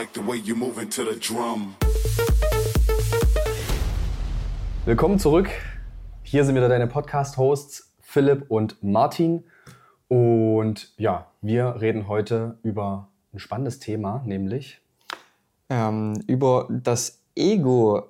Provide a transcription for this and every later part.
like the way you moving to the drum. Willkommen zurück. Hier sind wieder deine Podcast-Hosts Philipp und Martin. Und ja, wir reden heute über ein spannendes Thema, nämlich ähm, über das Ego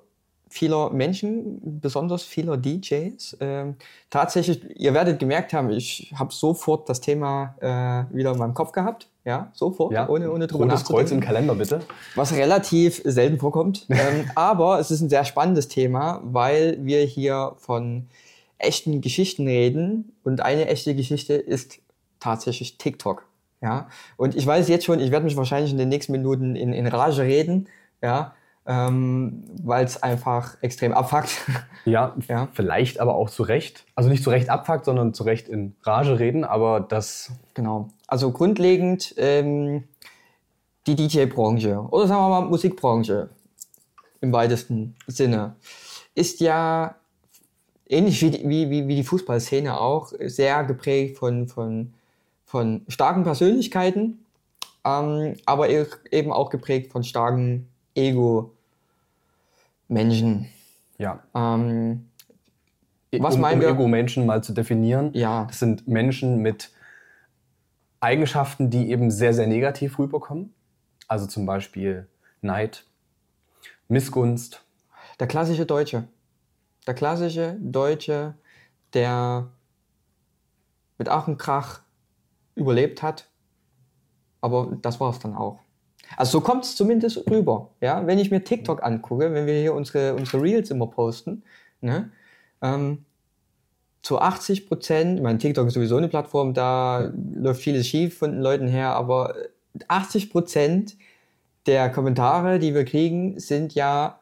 vieler Menschen, besonders vieler DJs. Ähm, tatsächlich, ihr werdet gemerkt haben, ich habe sofort das Thema äh, wieder in meinem Kopf gehabt. Ja, sofort, ja, ohne, ohne drüber Rotes Kreuz im Kalender, bitte. Was relativ selten vorkommt. ähm, aber es ist ein sehr spannendes Thema, weil wir hier von echten Geschichten reden. Und eine echte Geschichte ist tatsächlich TikTok. Ja, und ich weiß jetzt schon, ich werde mich wahrscheinlich in den nächsten Minuten in, in Rage reden, ja, ähm, weil es einfach extrem abfuckt. Ja, ja, vielleicht aber auch zu Recht. Also nicht zu Recht abfuckt, sondern zu Recht in Rage reden, aber das. Genau. Also grundlegend ähm, die DJ-Branche oder sagen wir mal Musikbranche im weitesten Sinne ist ja ähnlich wie, wie, wie, wie die Fußballszene auch sehr geprägt von, von, von starken Persönlichkeiten, ähm, aber eben auch geprägt von starken Ego-Menschen. Ja. Ähm, was um, meinen um Ego-Menschen mal zu definieren, ja. das sind Menschen mit Eigenschaften, die eben sehr, sehr negativ rüberkommen. Also zum Beispiel Neid, Missgunst. Der klassische Deutsche. Der klassische Deutsche, der mit Ach und Krach überlebt hat. Aber das war es dann auch. Also so kommt es zumindest rüber. Ja? Wenn ich mir TikTok angucke, wenn wir hier unsere, unsere Reels immer posten, ne? Ähm, zu 80 Prozent, mein TikTok ist sowieso eine Plattform, da läuft vieles schief von den Leuten her, aber 80 Prozent der Kommentare, die wir kriegen, sind ja,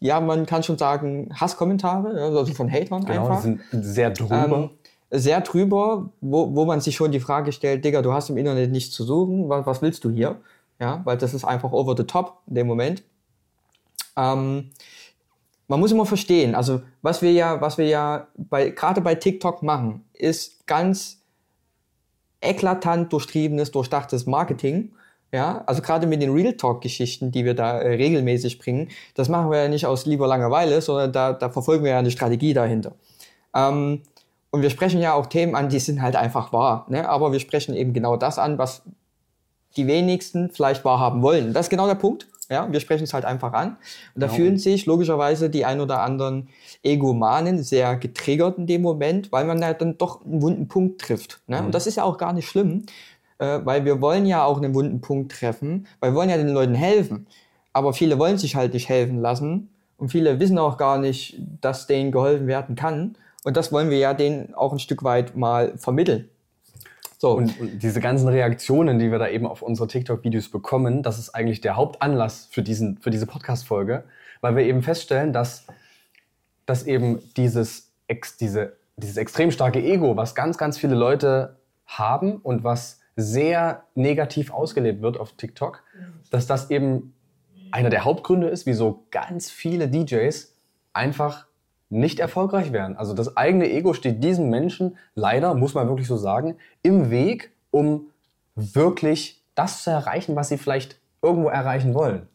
ja, man kann schon sagen, Hasskommentare, also von Hatern genau, einfach. sind sehr drüber. Ähm, sehr drüber, wo, wo man sich schon die Frage stellt, Digga, du hast im Internet nichts zu suchen, was, was willst du hier? Ja, weil das ist einfach over the top in dem Moment. Ähm, man muss immer verstehen, also was wir ja, was wir ja bei, gerade bei TikTok machen, ist ganz eklatant durchtriebenes, durchdachtes Marketing. Ja, also gerade mit den Real Talk-Geschichten, die wir da äh, regelmäßig bringen, das machen wir ja nicht aus lieber Langeweile, sondern da, da verfolgen wir ja eine Strategie dahinter. Ähm, und wir sprechen ja auch Themen an, die sind halt einfach wahr. Ne? Aber wir sprechen eben genau das an, was die wenigsten vielleicht wahrhaben wollen. Das ist genau der Punkt. Ja, wir sprechen es halt einfach an. Und da genau. fühlen sich logischerweise die ein oder anderen Egomanen sehr getriggert in dem Moment, weil man halt dann doch einen wunden Punkt trifft. Ne? Mhm. Und das ist ja auch gar nicht schlimm, äh, weil wir wollen ja auch einen wunden Punkt treffen, weil wir wollen ja den Leuten helfen. Aber viele wollen sich halt nicht helfen lassen und viele wissen auch gar nicht, dass denen geholfen werden kann. Und das wollen wir ja denen auch ein Stück weit mal vermitteln. So. Und, und, diese ganzen Reaktionen, die wir da eben auf unsere TikTok-Videos bekommen, das ist eigentlich der Hauptanlass für, diesen, für diese Podcast-Folge, weil wir eben feststellen, dass, dass eben dieses, ex, diese, dieses extrem starke Ego, was ganz, ganz viele Leute haben und was sehr negativ ausgelebt wird auf TikTok, dass das eben einer der Hauptgründe ist, wieso ganz viele DJs einfach nicht erfolgreich werden. Also das eigene Ego steht diesen Menschen leider, muss man wirklich so sagen, im Weg, um wirklich das zu erreichen, was sie vielleicht irgendwo erreichen wollen.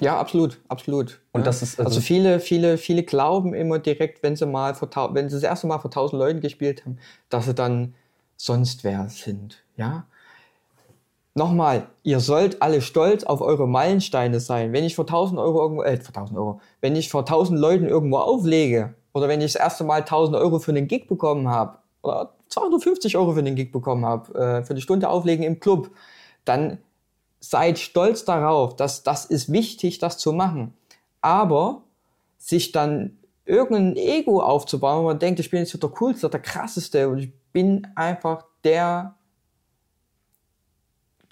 Ja, absolut, absolut. Und das ist also, also, viele, viele, viele glauben immer direkt, wenn sie mal vor, wenn sie das erste Mal vor tausend Leuten gespielt haben, dass sie dann sonst wer sind. Ja, Nochmal, ihr sollt alle stolz auf eure Meilensteine sein. Wenn ich vor 1000 Euro irgendwo, äh, vor 1000 Euro, wenn ich vor 1000 Leuten irgendwo auflege oder wenn ich das erste Mal 1000 Euro für einen Gig bekommen habe oder 250 Euro für den Gig bekommen habe, äh, für eine Stunde auflegen im Club, dann seid stolz darauf, dass das ist wichtig, das zu machen. Aber sich dann irgendein Ego aufzubauen, wo man denkt, ich bin jetzt der coolste, der krasseste und ich bin einfach der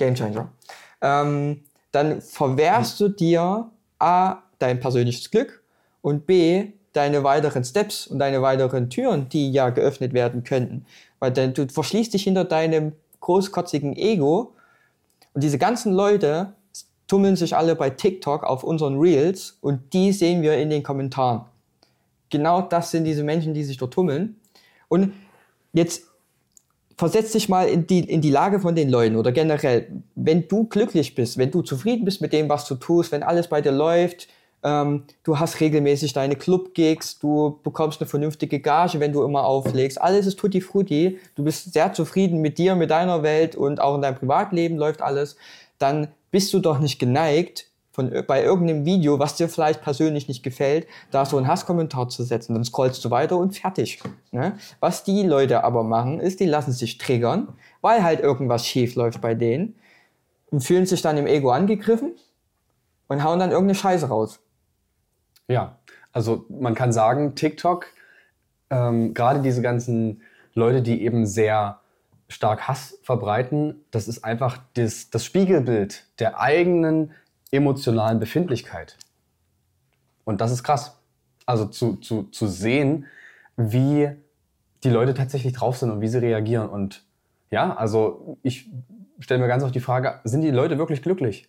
Gamechanger. Ähm, dann verwehrst du dir A, dein persönliches Glück und B, deine weiteren Steps und deine weiteren Türen, die ja geöffnet werden könnten. Weil dann, du verschließt dich hinter deinem großkotzigen Ego und diese ganzen Leute tummeln sich alle bei TikTok auf unseren Reels und die sehen wir in den Kommentaren. Genau das sind diese Menschen, die sich dort tummeln. Und jetzt versetz dich mal in die, in die Lage von den Leuten oder generell, wenn du glücklich bist, wenn du zufrieden bist mit dem, was du tust, wenn alles bei dir läuft, ähm, du hast regelmäßig deine Club-Gigs, du bekommst eine vernünftige Gage, wenn du immer auflegst, alles ist tutti frutti, du bist sehr zufrieden mit dir, mit deiner Welt und auch in deinem Privatleben läuft alles, dann bist du doch nicht geneigt, von, bei irgendeinem Video, was dir vielleicht persönlich nicht gefällt, da so einen Hasskommentar zu setzen. Dann scrollst du weiter und fertig. Ne? Was die Leute aber machen, ist, die lassen sich triggern, weil halt irgendwas schief läuft bei denen und fühlen sich dann im Ego angegriffen und hauen dann irgendeine Scheiße raus. Ja, also man kann sagen, TikTok, ähm, gerade diese ganzen Leute, die eben sehr stark Hass verbreiten, das ist einfach das, das Spiegelbild der eigenen emotionalen Befindlichkeit. Und das ist krass. Also zu, zu, zu sehen, wie die Leute tatsächlich drauf sind und wie sie reagieren. Und ja, also ich stelle mir ganz oft die Frage, sind die Leute wirklich glücklich?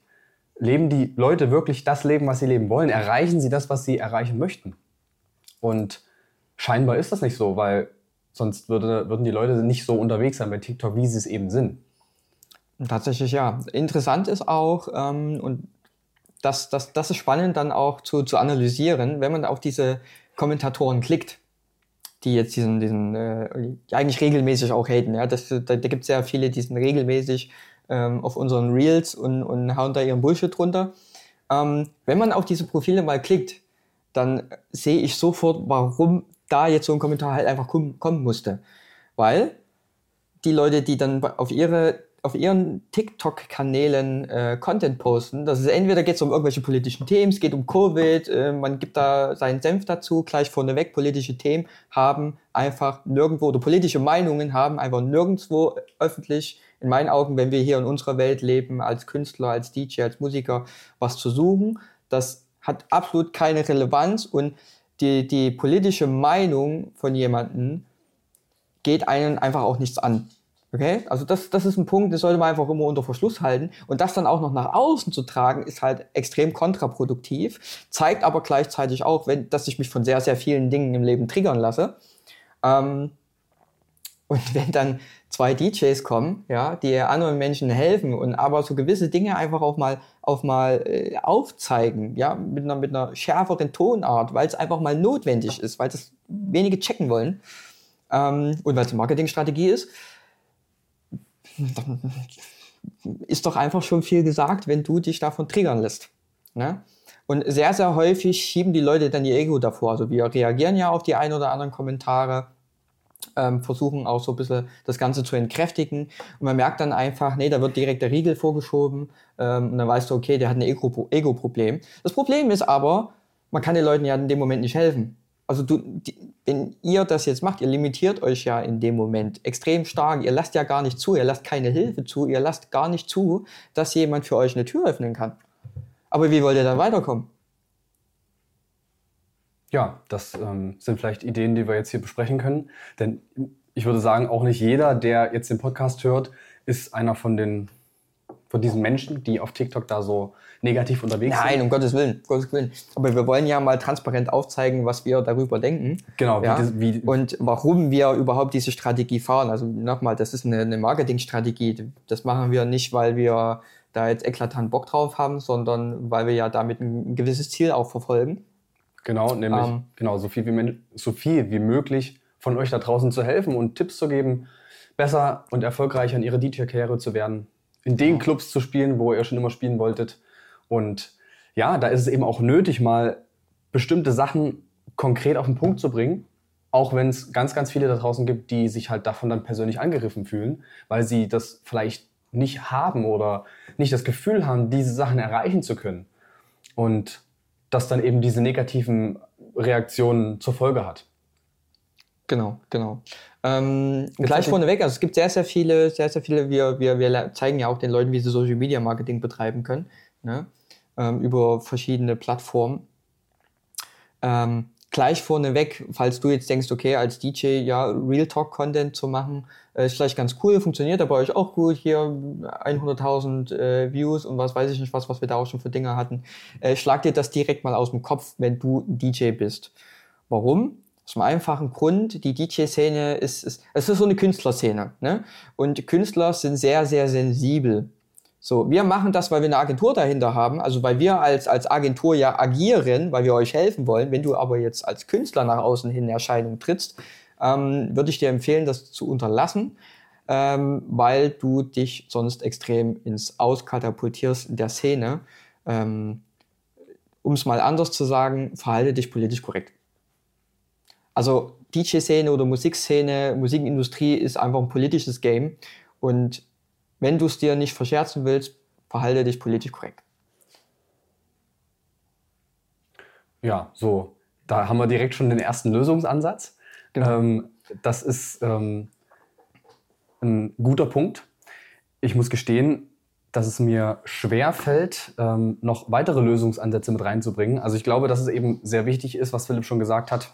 Leben die Leute wirklich das Leben, was sie leben wollen? Erreichen sie das, was sie erreichen möchten? Und scheinbar ist das nicht so, weil sonst würde, würden die Leute nicht so unterwegs sein bei TikTok, wie sie es eben sind. Tatsächlich ja. Interessant ist auch, ähm, und das, das, das ist spannend dann auch zu, zu analysieren, wenn man auf diese Kommentatoren klickt, die jetzt diesen, diesen äh, eigentlich regelmäßig auch haten. Ja? Das, da da gibt es ja viele, die sind regelmäßig ähm, auf unseren Reels und, und hauen da ihren Bullshit drunter. Ähm, wenn man auf diese Profile mal klickt, dann sehe ich sofort, warum da jetzt so ein Kommentar halt einfach kommen, kommen musste. Weil die Leute, die dann auf ihre auf ihren TikTok-Kanälen äh, Content posten. Das ist entweder geht es um irgendwelche politischen Themen, es geht um Covid, äh, man gibt da seinen Senf dazu, gleich vorneweg politische Themen haben einfach nirgendwo oder politische Meinungen haben einfach nirgendwo öffentlich in meinen Augen, wenn wir hier in unserer Welt leben, als Künstler, als DJ, als Musiker, was zu suchen. Das hat absolut keine Relevanz und die, die politische Meinung von jemandem geht einen einfach auch nichts an. Okay, also das, das ist ein Punkt, das sollte man einfach immer unter Verschluss halten. Und das dann auch noch nach außen zu tragen, ist halt extrem kontraproduktiv, zeigt aber gleichzeitig auch, wenn, dass ich mich von sehr, sehr vielen Dingen im Leben triggern lasse. Ähm, und wenn dann zwei DJs kommen, ja, die anderen Menschen helfen und aber so gewisse Dinge einfach auch mal, auf mal äh, aufzeigen, ja, mit einer, mit einer schärferen Tonart, weil es einfach mal notwendig ist, weil das wenige checken wollen ähm, und weil es eine Marketingstrategie ist, ist doch einfach schon viel gesagt, wenn du dich davon triggern lässt. Ne? Und sehr, sehr häufig schieben die Leute dann ihr Ego davor. Also wir reagieren ja auf die ein oder anderen Kommentare, ähm, versuchen auch so ein bisschen das Ganze zu entkräftigen. Und man merkt dann einfach, nee, da wird direkt der Riegel vorgeschoben. Ähm, und dann weißt du, okay, der hat ein Ego-Problem. Das Problem ist aber, man kann den Leuten ja in dem Moment nicht helfen also du, die, wenn ihr das jetzt macht, ihr limitiert euch ja in dem Moment extrem stark. Ihr lasst ja gar nicht zu, ihr lasst keine Hilfe zu, ihr lasst gar nicht zu, dass jemand für euch eine Tür öffnen kann. Aber wie wollt ihr dann weiterkommen? Ja, das ähm, sind vielleicht Ideen, die wir jetzt hier besprechen können. Denn ich würde sagen, auch nicht jeder, der jetzt den Podcast hört, ist einer von den von diesen Menschen, die auf TikTok da so negativ unterwegs Nein, sind. Nein, um Gottes Willen, um Gottes Willen. Aber wir wollen ja mal transparent aufzeigen, was wir darüber denken. Genau. Ja? Wie das, wie und warum wir überhaupt diese Strategie fahren. Also nochmal, das ist eine, eine Marketingstrategie. Das machen wir nicht, weil wir da jetzt eklatant Bock drauf haben, sondern weil wir ja damit ein gewisses Ziel auch verfolgen. Genau, nämlich ähm, genau so viel, wie, so viel wie möglich von euch da draußen zu helfen und Tipps zu geben, besser und erfolgreicher in ihrer DJ-Karriere zu werden in den Clubs zu spielen, wo ihr schon immer spielen wolltet. Und ja, da ist es eben auch nötig, mal bestimmte Sachen konkret auf den Punkt zu bringen. Auch wenn es ganz, ganz viele da draußen gibt, die sich halt davon dann persönlich angegriffen fühlen, weil sie das vielleicht nicht haben oder nicht das Gefühl haben, diese Sachen erreichen zu können. Und das dann eben diese negativen Reaktionen zur Folge hat. Genau, genau. Ähm, gleich vorneweg, also es gibt sehr, sehr viele, sehr, sehr viele, wir, wir, wir zeigen ja auch den Leuten, wie sie Social Media Marketing betreiben können, ne? ähm, über verschiedene Plattformen. Ähm, gleich vorneweg, falls du jetzt denkst, okay, als DJ ja Real Talk Content zu machen, äh, ist vielleicht ganz cool, funktioniert aber euch auch gut, hier 100.000 äh, Views und was weiß ich nicht was, was wir da auch schon für Dinge hatten. Äh, schlag dir das direkt mal aus dem Kopf, wenn du DJ bist. Warum? Aus einem einfachen Grund, die DJ-Szene ist, ist, es ist so eine Künstlerszene. Ne? Und Künstler sind sehr, sehr sensibel. So, wir machen das, weil wir eine Agentur dahinter haben, also weil wir als, als Agentur ja agieren, weil wir euch helfen wollen. Wenn du aber jetzt als Künstler nach außen hin in Erscheinung trittst, ähm, würde ich dir empfehlen, das zu unterlassen, ähm, weil du dich sonst extrem ins Auskatapultierst in der Szene. Ähm, um es mal anders zu sagen, verhalte dich politisch korrekt. Also DJ-Szene oder Musikszene, Musikindustrie ist einfach ein politisches Game. Und wenn du es dir nicht verscherzen willst, verhalte dich politisch korrekt. Ja, so, da haben wir direkt schon den ersten Lösungsansatz. Genau. Ähm, das ist ähm, ein guter Punkt. Ich muss gestehen, dass es mir schwer fällt, ähm, noch weitere Lösungsansätze mit reinzubringen. Also ich glaube, dass es eben sehr wichtig ist, was Philipp schon gesagt hat,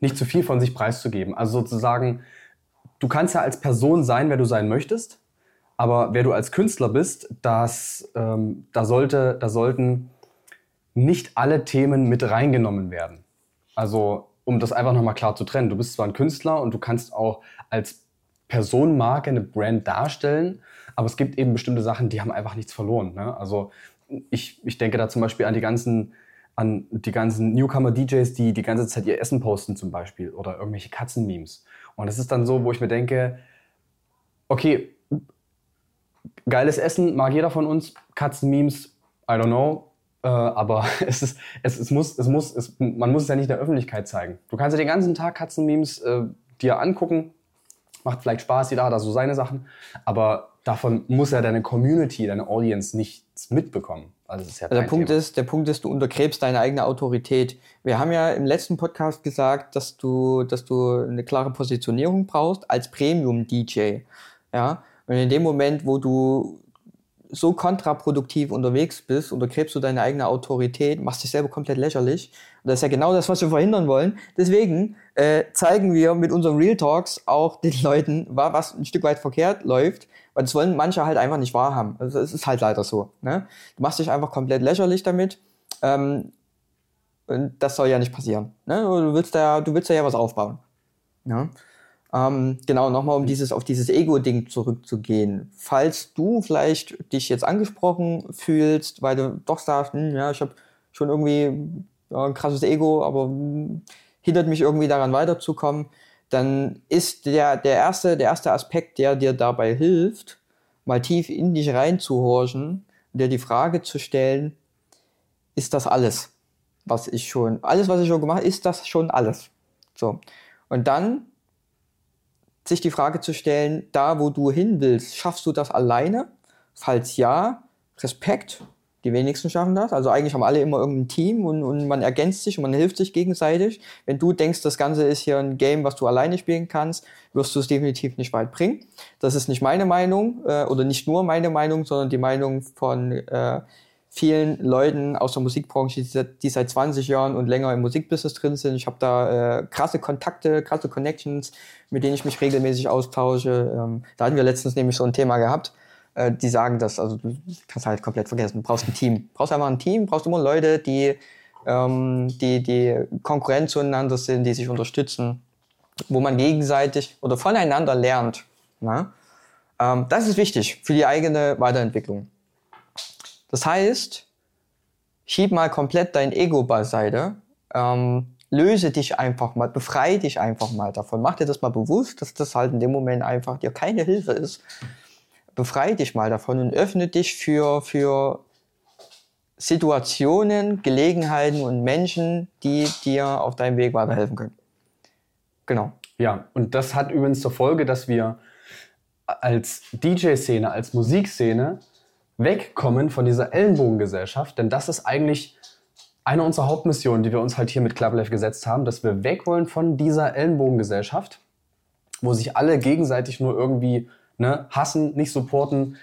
nicht zu viel von sich preiszugeben. Also sozusagen, du kannst ja als Person sein, wer du sein möchtest, aber wer du als Künstler bist, das, ähm, da, sollte, da sollten nicht alle Themen mit reingenommen werden. Also um das einfach nochmal klar zu trennen. Du bist zwar ein Künstler und du kannst auch als Personenmarke eine Brand darstellen, aber es gibt eben bestimmte Sachen, die haben einfach nichts verloren. Ne? Also ich, ich denke da zum Beispiel an die ganzen an die ganzen Newcomer-DJs, die die ganze Zeit ihr Essen posten zum Beispiel oder irgendwelche Katzen-Memes. Und das ist dann so, wo ich mir denke, okay, geiles Essen mag jeder von uns, Katzen-Memes, I don't know, äh, aber es ist, es, es muss, es muss, es, man muss es ja nicht der Öffentlichkeit zeigen. Du kannst ja den ganzen Tag Katzen-Memes äh, dir angucken, macht vielleicht Spaß, jeder hat da so seine Sachen, aber davon muss ja deine Community, deine Audience nichts mitbekommen. Also, ja also der, Punkt ist, der Punkt ist, du untergräbst deine eigene Autorität. Wir haben ja im letzten Podcast gesagt, dass du, dass du eine klare Positionierung brauchst als Premium-DJ. Ja? Und in dem Moment, wo du so kontraproduktiv unterwegs bist, untergräbst du deine eigene Autorität, machst dich selber komplett lächerlich. Und das ist ja genau das, was wir verhindern wollen. Deswegen äh, zeigen wir mit unseren Real Talks auch den Leuten, was ein Stück weit verkehrt läuft, weil das wollen manche halt einfach nicht wahrhaben. Also es ist halt leider so. Ne? Du machst dich einfach komplett lächerlich damit. Ähm, und das soll ja nicht passieren. Ne? Du willst ja, du willst ja was aufbauen. Ja? Ähm, genau, nochmal um dieses, auf dieses Ego-Ding zurückzugehen. Falls du vielleicht dich jetzt angesprochen fühlst, weil du doch sagst, hm, ja, ich habe schon irgendwie ja, ein krasses Ego, aber hm, hindert mich irgendwie daran weiterzukommen, dann ist der, der, erste, der erste Aspekt, der dir dabei hilft, mal tief in dich reinzuhorchen und dir die Frage zu stellen, ist das alles, was ich schon, alles, was ich schon gemacht habe, ist das schon alles? So. Und dann sich die Frage zu stellen, da wo du hin willst, schaffst du das alleine? Falls ja, Respekt, die wenigsten schaffen das. Also eigentlich haben alle immer irgendein Team und, und man ergänzt sich und man hilft sich gegenseitig. Wenn du denkst, das Ganze ist hier ein Game, was du alleine spielen kannst, wirst du es definitiv nicht weit bringen. Das ist nicht meine Meinung äh, oder nicht nur meine Meinung, sondern die Meinung von äh, vielen Leuten aus der Musikbranche, die, seit 20 Jahren und länger im Musikbusiness drin sind. Ich habe da äh, krasse Kontakte, krasse Connections, mit denen ich mich regelmäßig austausche. Ähm, da hatten wir letztens nämlich so ein Thema gehabt äh, die sagen das, also du kannst halt komplett vergessen. Du brauchst ein Team. Brauchst einfach ein Team, brauchst immer Leute, die, ähm, die, die Konkurrent zueinander sind, die sich unterstützen, wo man gegenseitig oder voneinander lernt. Na? Ähm, das ist wichtig für die eigene Weiterentwicklung. Das heißt, schieb mal komplett dein Ego beiseite, ähm, löse dich einfach mal, befreie dich einfach mal davon. Mach dir das mal bewusst, dass das halt in dem Moment einfach dir keine Hilfe ist befreie dich mal davon und öffne dich für, für Situationen, Gelegenheiten und Menschen, die dir auf deinem Weg weiterhelfen können. Genau. Ja, und das hat übrigens zur Folge, dass wir als DJ-Szene, als Musikszene wegkommen von dieser Ellenbogengesellschaft, denn das ist eigentlich eine unserer Hauptmissionen, die wir uns halt hier mit Club Life gesetzt haben, dass wir weg wollen von dieser Ellenbogengesellschaft, wo sich alle gegenseitig nur irgendwie ne, hassen, nicht supporten,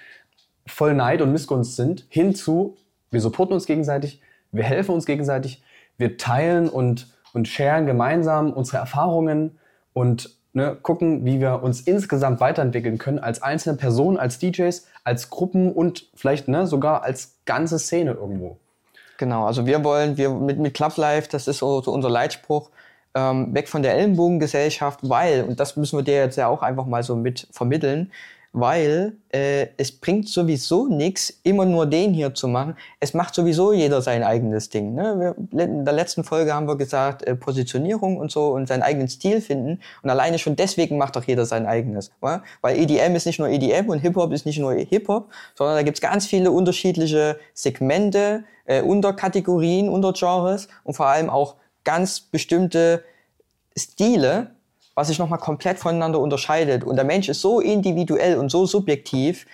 voll Neid und Missgunst sind, hinzu, wir supporten uns gegenseitig, wir helfen uns gegenseitig, wir teilen und, und sharen gemeinsam unsere Erfahrungen und ne, gucken, wie wir uns insgesamt weiterentwickeln können als einzelne Personen, als DJs, als Gruppen und vielleicht ne, sogar als ganze Szene irgendwo. Genau, also wir wollen, wir mit, mit Club Life, das ist so, so unser Leitspruch, ähm, weg von der Ellenbogengesellschaft, weil, und das müssen wir dir jetzt ja auch einfach mal so mit vermitteln, weil äh, es bringt sowieso nichts, immer nur den hier zu machen. Es macht sowieso jeder sein eigenes Ding. Ne? Wir, in der letzten Folge haben wir gesagt, äh, Positionierung und so und seinen eigenen Stil finden. Und alleine schon deswegen macht doch jeder sein eigenes. Wa? Weil EDM ist nicht nur EDM und Hip-Hop ist nicht nur Hip-Hop, sondern da gibt's ganz viele unterschiedliche Segmente, äh, Unterkategorien, Untergenres und vor allem auch ganz bestimmte Stile, was sich nochmal komplett voneinander unterscheidet. Und der Mensch ist so individuell und so subjektiv,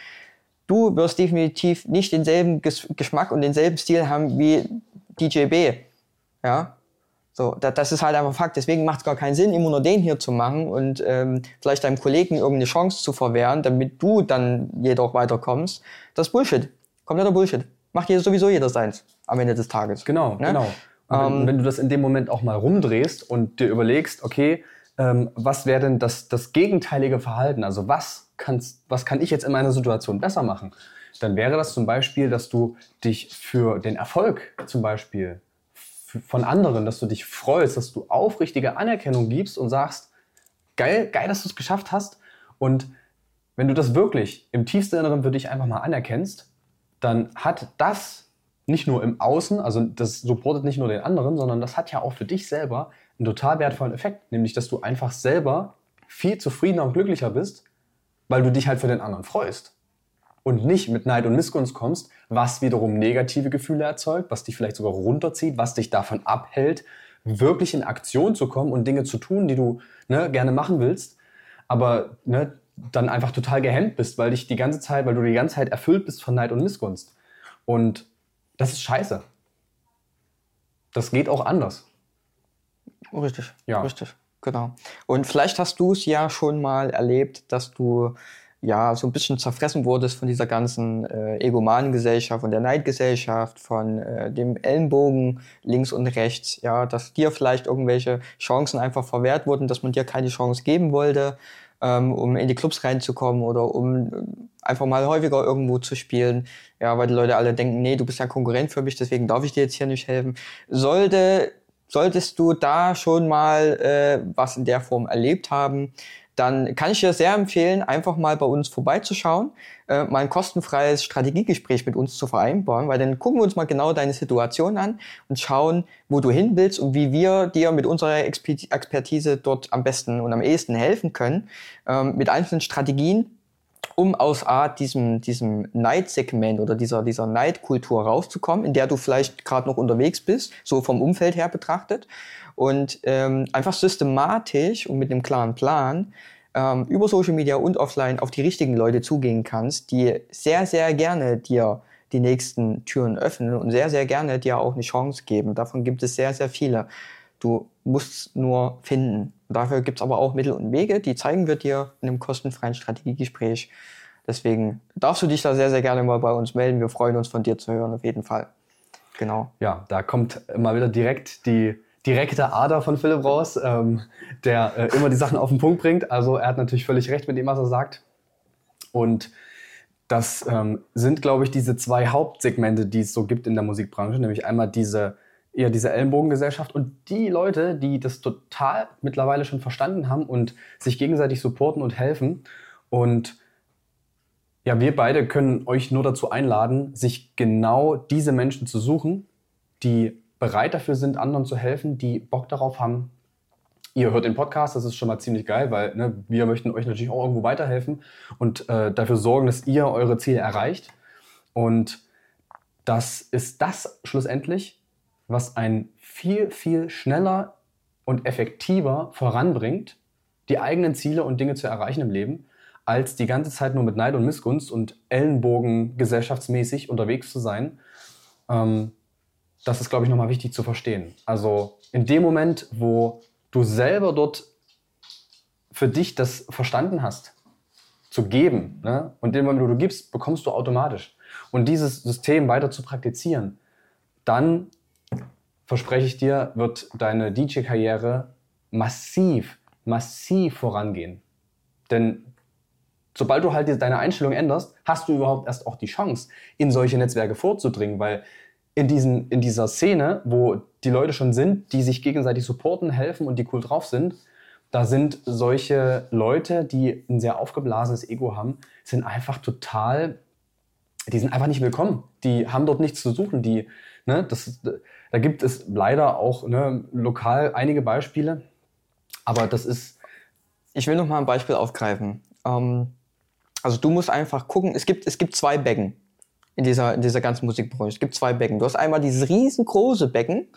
du wirst definitiv nicht denselben Geschmack und denselben Stil haben wie DJB. Ja, so, das ist halt einfach Fakt. Deswegen macht es gar keinen Sinn, immer nur den hier zu machen und ähm, vielleicht deinem Kollegen irgendeine Chance zu verwehren, damit du dann jedoch weiterkommst. Das ist Bullshit. Kompletter Bullshit. Macht jeder sowieso jeder seins am Ende des Tages. Genau, ne? genau. Wenn, ähm, wenn du das in dem Moment auch mal rumdrehst und dir überlegst, okay, ähm, was wäre denn das, das gegenteilige Verhalten? Also was, kannst, was kann ich jetzt in meiner Situation besser machen? Dann wäre das zum Beispiel, dass du dich für den Erfolg zum Beispiel von anderen, dass du dich freust, dass du aufrichtige Anerkennung gibst und sagst, geil, geil, dass du es geschafft hast. Und wenn du das wirklich im tiefsten Inneren für dich einfach mal anerkennst, dann hat das nicht nur im Außen, also das supportet nicht nur den anderen, sondern das hat ja auch für dich selber einen total wertvollen Effekt, nämlich dass du einfach selber viel zufriedener und glücklicher bist, weil du dich halt für den anderen freust und nicht mit Neid und Missgunst kommst, was wiederum negative Gefühle erzeugt, was dich vielleicht sogar runterzieht, was dich davon abhält, wirklich in Aktion zu kommen und Dinge zu tun, die du ne, gerne machen willst, aber ne, dann einfach total gehemmt bist, weil dich die ganze Zeit, weil du die ganze Zeit erfüllt bist von Neid und Missgunst. Und das ist scheiße. Das geht auch anders. Richtig, ja. richtig, genau. Und vielleicht hast du es ja schon mal erlebt, dass du ja so ein bisschen zerfressen wurdest von dieser ganzen äh, egomanen Gesellschaft, von der Neidgesellschaft, von äh, dem Ellenbogen links und rechts, ja, dass dir vielleicht irgendwelche Chancen einfach verwehrt wurden, dass man dir keine Chance geben wollte, ähm, um in die Clubs reinzukommen oder um äh, einfach mal häufiger irgendwo zu spielen, ja, weil die Leute alle denken, nee, du bist ja Konkurrent für mich, deswegen darf ich dir jetzt hier nicht helfen. Sollte solltest du da schon mal äh, was in der Form erlebt haben, dann kann ich dir sehr empfehlen, einfach mal bei uns vorbeizuschauen, äh, mal ein kostenfreies Strategiegespräch mit uns zu vereinbaren, weil dann gucken wir uns mal genau deine Situation an und schauen, wo du hin willst und wie wir dir mit unserer Expertise dort am besten und am ehesten helfen können, ähm, mit einzelnen Strategien, um aus Art diesem, diesem Neidsegment oder dieser, dieser Neidkultur rauszukommen, in der du vielleicht gerade noch unterwegs bist, so vom Umfeld her betrachtet. Und ähm, einfach systematisch und mit einem klaren Plan ähm, über Social Media und offline auf die richtigen Leute zugehen kannst, die sehr, sehr gerne dir die nächsten Türen öffnen und sehr, sehr gerne dir auch eine Chance geben. Davon gibt es sehr, sehr viele. Du musst nur finden. Dafür gibt es aber auch Mittel und Wege, die zeigen wir dir in einem kostenfreien Strategiegespräch. Deswegen darfst du dich da sehr, sehr gerne mal bei uns melden. Wir freuen uns von dir zu hören, auf jeden Fall. Genau. Ja, da kommt mal wieder direkt die direkte Ader von Philipp raus, ähm, der äh, immer die Sachen auf den Punkt bringt. Also er hat natürlich völlig recht mit dem, was er sagt. Und das ähm, sind, glaube ich, diese zwei Hauptsegmente, die es so gibt in der Musikbranche, nämlich einmal diese eher diese Ellenbogengesellschaft und die Leute, die das total mittlerweile schon verstanden haben und sich gegenseitig supporten und helfen. Und ja, wir beide können euch nur dazu einladen, sich genau diese Menschen zu suchen, die bereit dafür sind, anderen zu helfen, die Bock darauf haben. Ihr hört den Podcast, das ist schon mal ziemlich geil, weil ne, wir möchten euch natürlich auch irgendwo weiterhelfen und äh, dafür sorgen, dass ihr eure Ziele erreicht. Und das ist das schlussendlich, was einen viel, viel schneller und effektiver voranbringt, die eigenen Ziele und Dinge zu erreichen im Leben, als die ganze Zeit nur mit Neid und Missgunst und Ellenbogen gesellschaftsmäßig unterwegs zu sein. Ähm, das ist, glaube ich, nochmal wichtig zu verstehen. Also in dem Moment, wo du selber dort für dich das verstanden hast, zu geben, ne? und in dem Moment, wo du gibst, bekommst du automatisch. Und dieses System weiter zu praktizieren, dann verspreche ich dir, wird deine DJ-Karriere massiv, massiv vorangehen. Denn sobald du halt deine Einstellung änderst, hast du überhaupt erst auch die Chance, in solche Netzwerke vorzudringen, weil in, diesen, in dieser Szene, wo die Leute schon sind, die sich gegenseitig supporten, helfen und die cool drauf sind, da sind solche Leute, die ein sehr aufgeblasenes Ego haben, sind einfach total, die sind einfach nicht willkommen. Die haben dort nichts zu suchen. Die, ne, das, da gibt es leider auch ne, lokal einige Beispiele, aber das ist. Ich will noch mal ein Beispiel aufgreifen. Ähm, also du musst einfach gucken, es gibt, es gibt zwei Becken in dieser, in dieser ganzen Musikbranche. Es gibt zwei Becken. Du hast einmal dieses riesengroße Becken,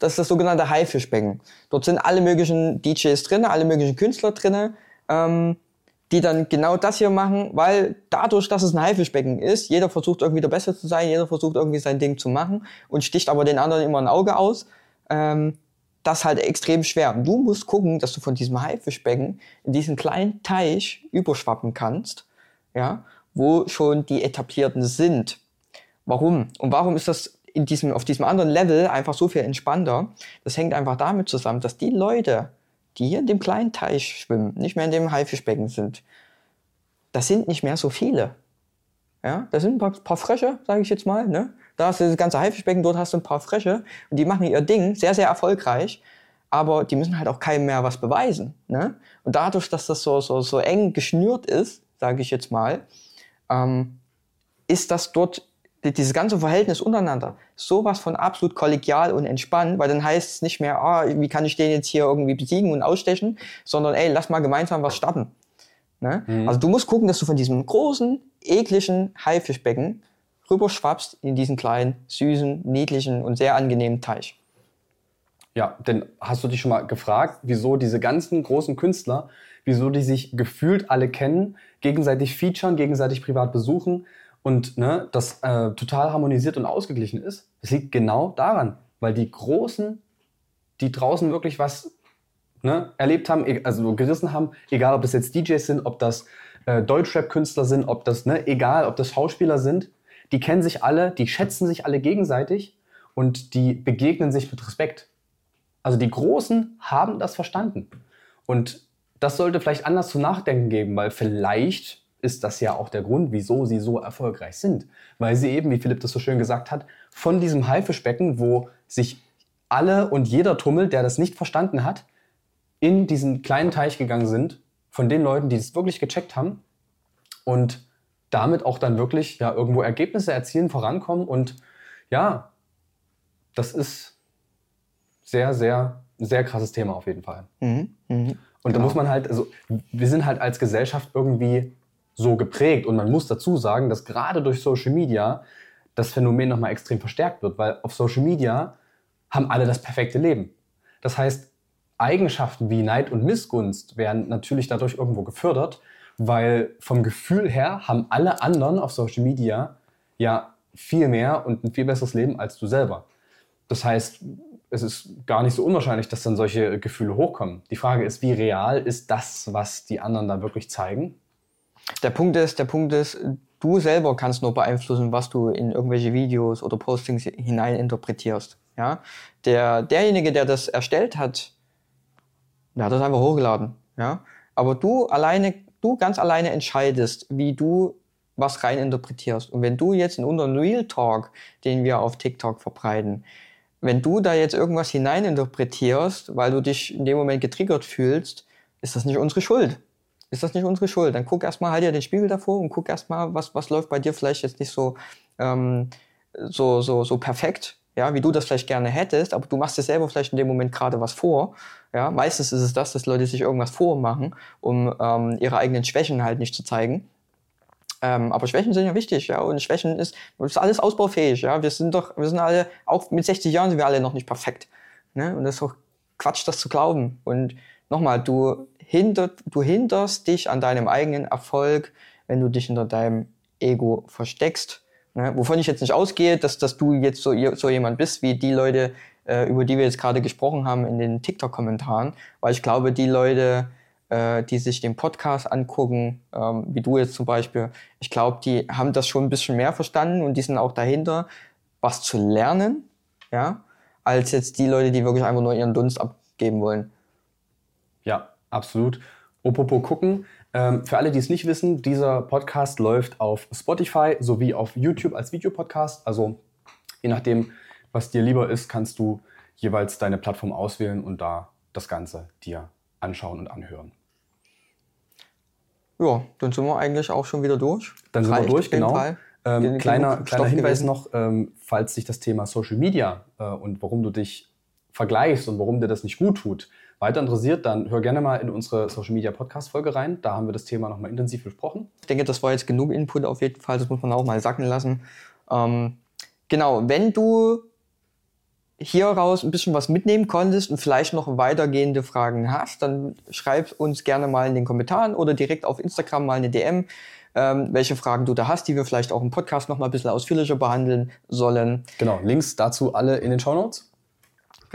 das ist das sogenannte Haifischbecken. Dort sind alle möglichen DJs drin, alle möglichen Künstler drin, ähm, die dann genau das hier machen, weil dadurch, dass es ein Haifischbecken ist, jeder versucht irgendwie der Beste zu sein, jeder versucht irgendwie sein Ding zu machen und sticht aber den anderen immer ein Auge aus. Ähm, das ist halt extrem schwer. Du musst gucken, dass du von diesem Haifischbecken in diesen kleinen Teich überschwappen kannst, ja, wo schon die Etablierten sind. Warum? Und warum ist das in diesem, auf diesem anderen Level einfach so viel entspannter. Das hängt einfach damit zusammen, dass die Leute, die hier in dem kleinen Teich schwimmen, nicht mehr in dem Haifischbecken sind, das sind nicht mehr so viele. Ja, das sind ein paar, paar Frösche, sage ich jetzt mal. Ne? Da hast du das ganze Haifischbecken, dort hast du ein paar Frösche und die machen ihr Ding sehr, sehr erfolgreich, aber die müssen halt auch keinem mehr was beweisen. Ne? Und dadurch, dass das so, so, so eng geschnürt ist, sage ich jetzt mal, ähm, ist das dort dieses ganze Verhältnis untereinander sowas von absolut kollegial und entspannt, weil dann heißt es nicht mehr, ah, wie kann ich den jetzt hier irgendwie besiegen und ausstechen, sondern ey, lass mal gemeinsam was starten. Ne? Mhm. Also du musst gucken, dass du von diesem großen, ekligen Haifischbecken rüberschwappst in diesen kleinen, süßen, niedlichen und sehr angenehmen Teich. Ja, denn hast du dich schon mal gefragt, wieso diese ganzen großen Künstler, wieso die sich gefühlt alle kennen, gegenseitig featuren, gegenseitig privat besuchen, und ne, das äh, total harmonisiert und ausgeglichen ist, das liegt genau daran, weil die Großen, die draußen wirklich was ne, erlebt haben, e-, also gerissen haben, egal ob das jetzt DJs sind, ob das äh, Deutschrap-Künstler sind, ob das, ne, egal ob das Schauspieler sind, die kennen sich alle, die schätzen sich alle gegenseitig und die begegnen sich mit Respekt. Also die Großen haben das verstanden. Und das sollte vielleicht anders zu nachdenken geben, weil vielleicht ist das ja auch der Grund, wieso sie so erfolgreich sind. Weil sie eben, wie Philipp das so schön gesagt hat, von diesem Haifischbecken, wo sich alle und jeder tummelt, der das nicht verstanden hat, in diesen kleinen Teich gegangen sind, von den Leuten, die das wirklich gecheckt haben und damit auch dann wirklich ja, irgendwo Ergebnisse erzielen, vorankommen und ja, das ist sehr, sehr, sehr krasses Thema auf jeden Fall. Mhm, mh. Und da genau. muss man halt, also wir sind halt als Gesellschaft irgendwie so geprägt. Und man muss dazu sagen, dass gerade durch Social Media das Phänomen nochmal extrem verstärkt wird, weil auf Social Media haben alle das perfekte Leben. Das heißt, Eigenschaften wie Neid und Missgunst werden natürlich dadurch irgendwo gefördert, weil vom Gefühl her haben alle anderen auf Social Media ja viel mehr und ein viel besseres Leben als du selber. Das heißt, es ist gar nicht so unwahrscheinlich, dass dann solche Gefühle hochkommen. Die Frage ist, wie real ist das, was die anderen da wirklich zeigen? Der Punkt ist, der Punkt ist, du selber kannst nur beeinflussen, was du in irgendwelche Videos oder Postings hinein interpretierst. Ja? Der, derjenige, der das erstellt hat, der hat das einfach hochgeladen. Ja? Aber du alleine, du ganz alleine entscheidest, wie du was rein interpretierst. Und wenn du jetzt in unseren Real Talk, den wir auf TikTok verbreiten, wenn du da jetzt irgendwas hinein interpretierst, weil du dich in dem Moment getriggert fühlst, ist das nicht unsere Schuld ist das nicht unsere Schuld. Dann guck erstmal, halt dir den Spiegel davor und guck erstmal, was, was läuft bei dir vielleicht jetzt nicht so, ähm, so, so, so perfekt, ja, wie du das vielleicht gerne hättest, aber du machst dir selber vielleicht in dem Moment gerade was vor. Ja, meistens ist es das, dass Leute sich irgendwas vormachen, um ähm, ihre eigenen Schwächen halt nicht zu zeigen. Ähm, aber Schwächen sind ja wichtig, ja, und Schwächen ist, ist alles ausbaufähig, ja. Wir sind doch, wir sind alle, auch mit 60 Jahren sind wir alle noch nicht perfekt. Ne? Und das ist doch Quatsch, das zu glauben. Und nochmal, du hindert, du hinderst dich an deinem eigenen Erfolg, wenn du dich hinter deinem Ego versteckst. Ne? Wovon ich jetzt nicht ausgehe, dass, dass du jetzt so, so jemand bist, wie die Leute, äh, über die wir jetzt gerade gesprochen haben in den TikTok-Kommentaren, weil ich glaube, die Leute, äh, die sich den Podcast angucken, ähm, wie du jetzt zum Beispiel, ich glaube, die haben das schon ein bisschen mehr verstanden und die sind auch dahinter, was zu lernen, ja, als jetzt die Leute, die wirklich einfach nur ihren Dunst abgeben wollen. Ja, absolut. Opopo gucken. Ähm, für alle, die es nicht wissen, dieser Podcast läuft auf Spotify sowie auf YouTube als Videopodcast. Also Je nachdem, was dir lieber ist, kannst du jeweils deine Plattform auswählen und da das Ganze dir anschauen und anhören. Ja, dann sind wir eigentlich auch schon wieder durch. Dann sind Reicht wir durch, genau. Ähm, kleiner kleiner Hinweis gewesen. noch, ähm, falls sich das Thema Social Media äh, und warum du dich vergleichst und warum dir das nicht gut tut, weiter interessiert, dann hör gerne mal in unsere Social Media Podcast Folge rein. Da haben wir das Thema nochmal intensiv besprochen. Ich denke, das war jetzt genug Input auf jeden Fall. Das muss man auch mal sacken lassen. Ähm, genau, wenn du hier raus ein bisschen was mitnehmen konntest und vielleicht noch weitergehende Fragen hast, dann schreib uns gerne mal in den Kommentaren oder direkt auf Instagram mal eine DM, ähm, welche Fragen du da hast, die wir vielleicht auch im Podcast noch mal ein bisschen ausführlicher behandeln sollen. Genau, Links dazu alle in den Show Notes.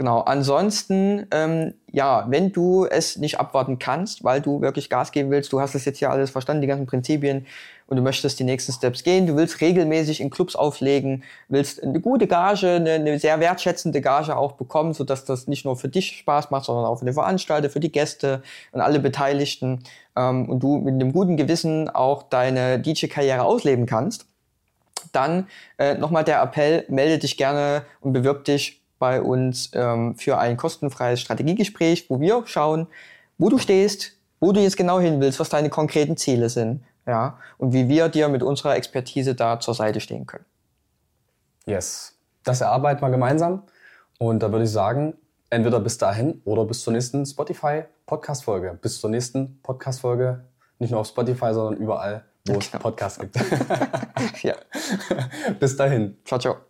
Genau, ansonsten, ähm, ja, wenn du es nicht abwarten kannst, weil du wirklich Gas geben willst, du hast es jetzt hier alles verstanden, die ganzen Prinzipien, und du möchtest die nächsten Steps gehen, du willst regelmäßig in Clubs auflegen, willst eine gute Gage, eine, eine sehr wertschätzende Gage auch bekommen, sodass das nicht nur für dich Spaß macht, sondern auch für den Veranstalter, für die Gäste und alle Beteiligten, ähm, und du mit einem guten Gewissen auch deine DJ-Karriere ausleben kannst, dann äh, nochmal der Appell, melde dich gerne und bewirb dich bei uns ähm, für ein kostenfreies Strategiegespräch, wo wir schauen, wo du stehst, wo du jetzt genau hin willst, was deine konkreten Ziele sind, ja, und wie wir dir mit unserer Expertise da zur Seite stehen können. Yes. Das erarbeiten wir gemeinsam. Und da würde ich sagen, entweder bis dahin oder bis zur nächsten Spotify-Podcast-Folge. Bis zur nächsten Podcast-Folge. Nicht nur auf Spotify, sondern überall, wo es Genau. Podcasts gibt. Ja, bis dahin. ciao, ciao.